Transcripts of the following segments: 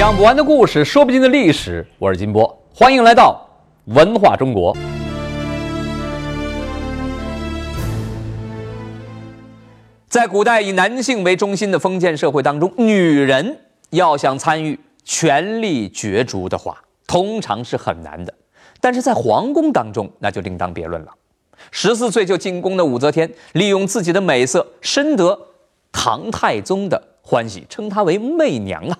讲不完的故事，说不尽的历史。我是金波，欢迎来到文化中国。在古代以男性为中心的封建社会当中，女人要想参与权力角逐的话，通常是很难的。但是在皇宫当中，那就另当别论了。十四岁就进宫的武则天，利用自己的美色，深得唐太宗的欢喜，称她为媚娘啊。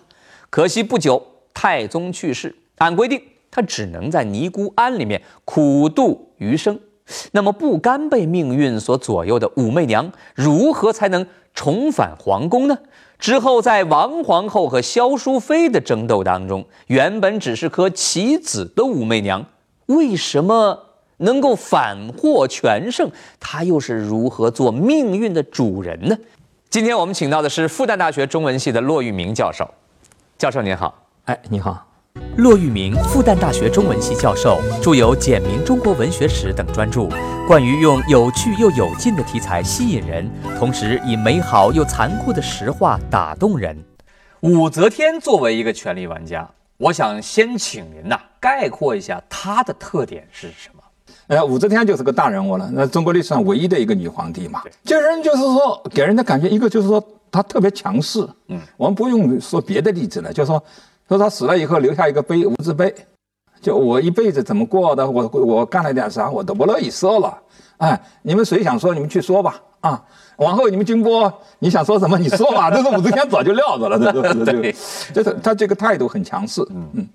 可惜不久，太宗去世，按规定，她只能在尼姑庵里面苦度余生。那么不甘被命运所左右的武媚娘，如何才能重返皇宫呢？之后，在王皇后和萧淑妃的争斗当中，原本只是颗棋子的武媚娘，为什么能够反获全胜？她又是如何做命运的主人呢？今天我们请到的是复旦大学中文系的骆玉明教授。教授您好，哎，你好。骆玉明，复旦大学中文系教授，著有《简明中国文学史》等专著，惯于用有趣又有劲的题材吸引人，同时以美好又残酷的实话打动人。武则天作为一个权力玩家，我想先请您呐概括一下她的特点是什么？哎，武则天就是个大人物了，那中国历史上唯一的一个女皇帝嘛。这人就是说，给人的感觉，一个就是说她特别强势。嗯，我们不用说别的例子了，就说。说他死了以后留下一个碑，无字碑，就我一辈子怎么过的，我我干了点啥，我都不乐意说了。哎，你们谁想说，你们去说吧。啊，往后你们金波，你想说什么，你说吧。这是武则天早就撂着了，这是对，就是他这个态度很强势。嗯嗯，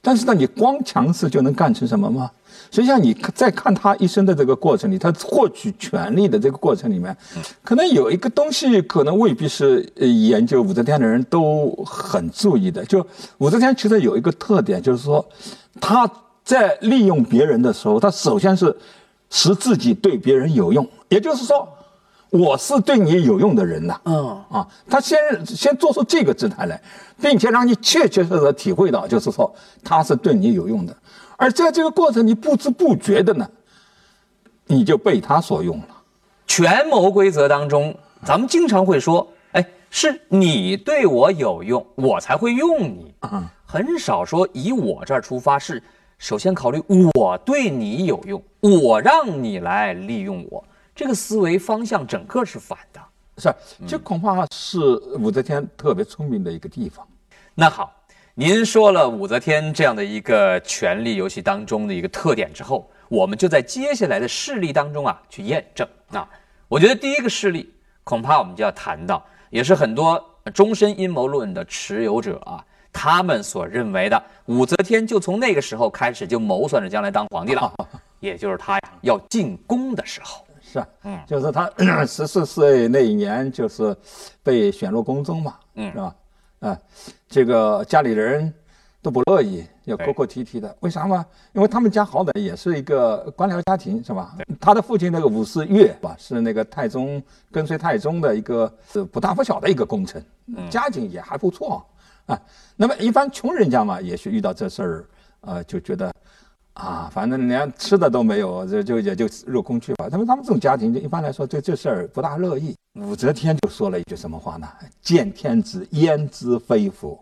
但是呢，你光强势就能干成什么吗？实际上，你在看他一生的这个过程里，他获取权力的这个过程里面，可能有一个东西，可能未必是研究武则天的人都很注意的。就武则天其实有一个特点，就是说，他在利用别人的时候，他首先是使自己对别人有用，也就是说，我是对你有用的人呐。嗯啊，他先先做出这个姿态来，并且让你确确实实体会到，就是说他是对你有用的。而在这个过程，你不知不觉的呢，你就被他所用了。权谋规则当中，咱们经常会说：“哎，是你对我有用，我才会用你。”嗯，很少说以我这儿出发，是首先考虑我对你有用，我让你来利用我。这个思维方向整个是反的，是这恐怕是武则天特别聪明的一个地方。那好。您说了武则天这样的一个权力游戏当中的一个特点之后，我们就在接下来的事例当中啊去验证。啊，我觉得第一个事例恐怕我们就要谈到，也是很多终身阴谋论的持有者啊，他们所认为的武则天就从那个时候开始就谋算着将来当皇帝了，也就是她呀要进宫的时候。是，嗯，就是她 十四岁那一年就是被选入宫中嘛，嗯，是吧？啊，这个家里人都不乐意，要哭哭啼啼的。为啥嘛？因为他们家好歹也是一个官僚家庭，是吧？他的父亲那个武士岳吧，是那个太宗跟随太宗的一个不大不小的一个功臣，家境也还不错啊。那么一般穷人家嘛，也许遇到这事儿，呃，就觉得啊，反正连吃的都没有，就就也就入宫去吧。他们他们这种家庭，就一般来说对这事儿不大乐意。武则天就说了一句什么话呢？见天子焉知非福？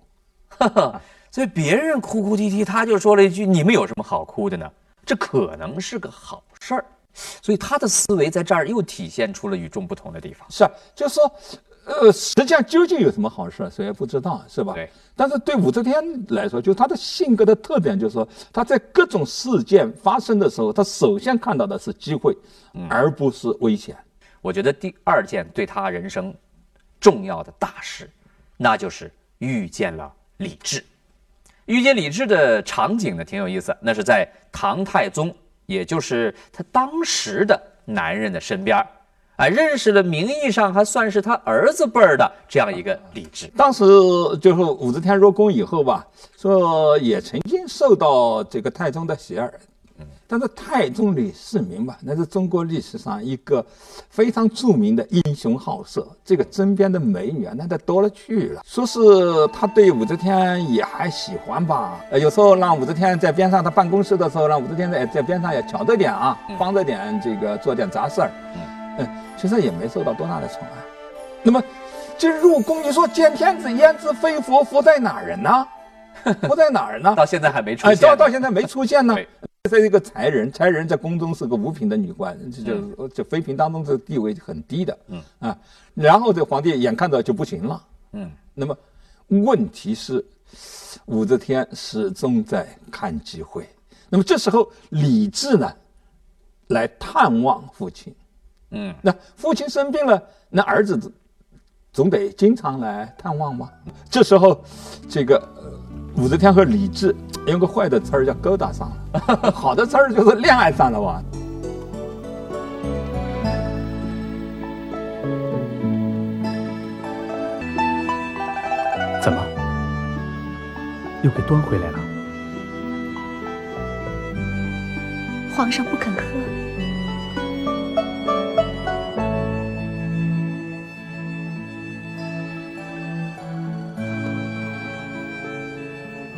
所以别人哭哭啼啼，他就说了一句：“你们有什么好哭的呢？”这可能是个好事儿。所以他的思维在这儿又体现出了与众不同的地方。是啊，就是说，呃，实际上究竟有什么好事，谁也不知道，是吧？对。但是对武则天来说，就她的性格的特点，就是说，她在各种事件发生的时候，她首先看到的是机会，而不是危险。我觉得第二件对她人生重要的大事，那就是遇见了李治。遇见李治的场景呢，挺有意思。那是在唐太宗，也就是他当时的男人的身边儿，啊，认识了名义上还算是他儿子辈儿的这样一个李治。当时就是武则天入宫以后吧，说也曾经受到这个太宗的喜爱。但是太宗李世民吧，那是中国历史上一个非常著名的英雄好色，这个身边的美女啊，那得多了去了。说是他对武则天也还喜欢吧，呃，有时候让武则天在边上，他办公室的时候，让武则天在在边上也瞧着点啊，帮着点这个做点杂事儿。嗯，其实也没受到多大的宠爱。那么，这入宫，你说见天子焉知非佛？佛在哪儿人呢？佛在哪儿呢？到现在还没出哎，现。到到现在没出现呢 对。这是一个才人，才人在宫中是个五品的女官，这就这妃嫔当中这个地位很低的，嗯啊，然后这皇帝眼看着就不行了，嗯，那么问题是武则天始终在看机会，那么这时候李治呢来探望父亲，嗯，那父亲生病了，那儿子总总得经常来探望嘛。这时候，这个呃武则天和李治用个坏的词儿叫勾搭上了，好的词儿就是恋爱上了吧。怎么，又给端回来了？皇上不肯喝，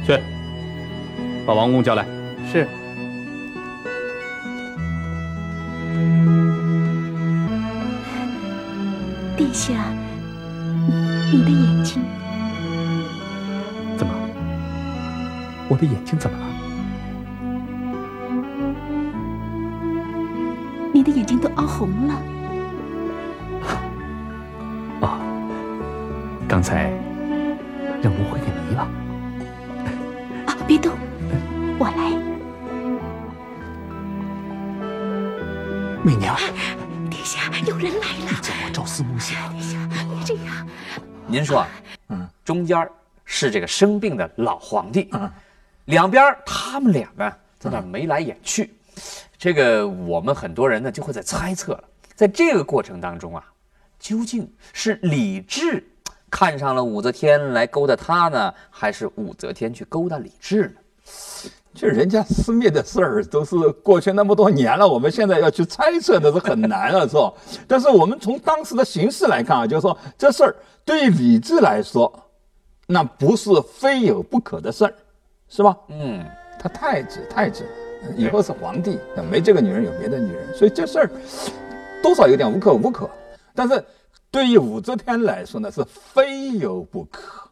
去，把王公叫来。是。殿下，你的眼睛怎么？我的眼睛怎么了？你的眼睛都凹红了。啊，刚才让芦荟给迷了。啊，别动，我来。媚娘，殿下，有人来了。你叫我朝思暮想？殿下，别这样。您说啊，嗯，中间是这个生病的老皇帝，嗯，两边他们俩呢在那眉来眼去，这个我们很多人呢就会在猜测了，在这个过程当中啊，究竟是李治看上了武则天来勾搭他呢，还是武则天去勾搭李治呢？这人家私密的事儿都是过去那么多年了，我们现在要去猜测那是很难了，是吧？但是我们从当时的形势来看啊，就是说这事儿对于李治来说，那不是非有不可的事儿，是吧？嗯，他太子，太子以后是皇帝，没这个女人有别的女人，所以这事儿多少有点无可无可。但是对于武则天来说呢，是非有不可。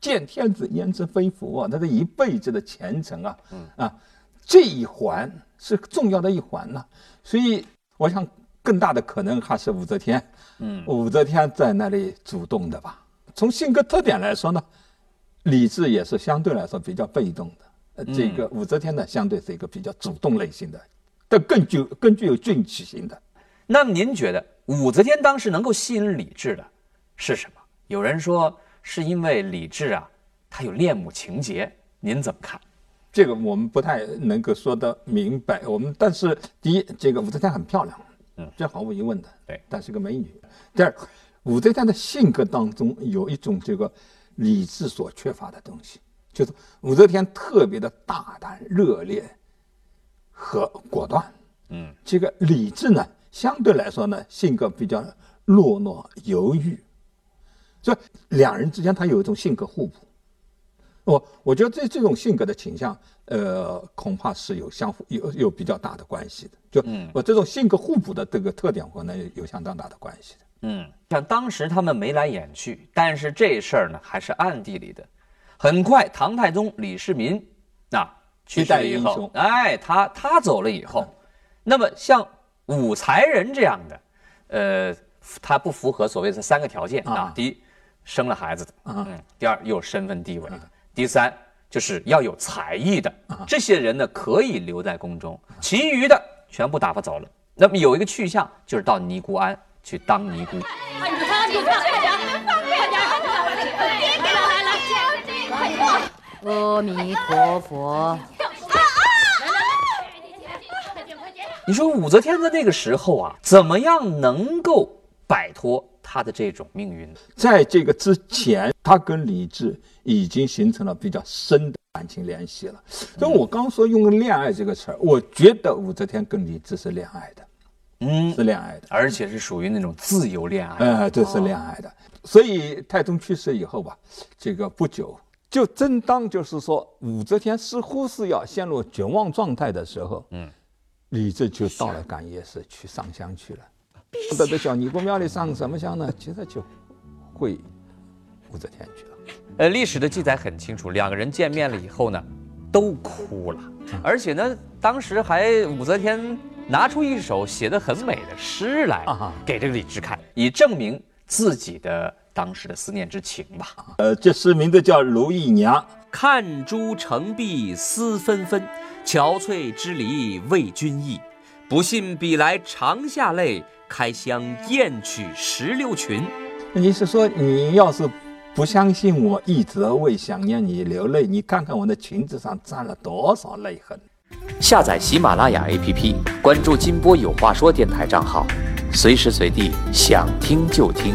见天子焉知非福啊！他这一辈子的前程啊，啊，这一环是重要的一环呐、所以我想更大的可能还是武则天，嗯武则天在那里主动的吧。从性格特点来说呢，李治也是相对来说比较被动的，呃，这个武则天呢，相对是一个比较主动类型的，但更具更具有进取性的。那么您觉得武则天当时能够吸引李治的是什么？有人说是因为李治啊，他有恋母情节，您怎么看？这个我们不太能够说得明白。我们但是第一，这个武则天很漂亮，嗯这毫无疑问的，对但是个美女。第二，武则天的性格当中有一种这个理智所缺乏的东西，就是武则天特别的大胆、热烈和果断。嗯，这个李治呢，相对来说呢，性格比较懦弱、犹豫，所以两人之间他有一种性格互补。我我觉得这这种性格的倾向，呃，恐怕是有相互有有比较大的关系的。就嗯我这种性格互补的这个特点，可能有有相当大的关系的。嗯，像当时他们眉来眼去，但是这事儿呢还是暗地里的。很快，唐太宗李世民啊去世了以后哎，他他走了以后，那么像武才人这样的，呃，他不符合所谓的三个条件啊啊。第一，生了孩子的，啊嗯；第二，有身份地位的；第三，就是要有才艺的。这些人呢，可以留在宫中，其余的全部打发走了。那么有一个去向，就是到尼姑庵去当尼姑。哎，你看，你看，快点，快点，别给来来，快点！阿弥陀佛，你说武则天在那个时候啊，怎么样能够摆脱她的这种命运呢？在这个之前，她跟李治已经形成了比较深的感情联系了。所以我刚说用“恋爱”这个词儿，我觉得武则天跟李治是恋爱的，嗯，是恋爱的。而且是属于那种自由恋爱。呃，这是恋爱的。所以太宗去世以后吧，这个不久，就正当就是说武则天似乎是要陷入绝望状态的时候，嗯，李治就到了感业寺去上香去了。到这小尼姑庙里上什么香呢？接着就会武则天去了。呃，历史的记载很清楚，两个人见面了以后呢，都哭了，而且呢，当时还武则天拿出一首写的很美的诗来给这个李治看，以证明自己的当时的思念之情吧。呃，这诗名字叫《如意娘》。看朱成碧思纷纷，憔悴之离为君意。不信比来长下泪，开箱验取石榴裙。你是说你要是？不相信我一直为想念你流泪，你看看我的裙子上沾了多少泪痕。下载喜马拉雅 APP，关注金波有话说电台账号，随时随地想听就听。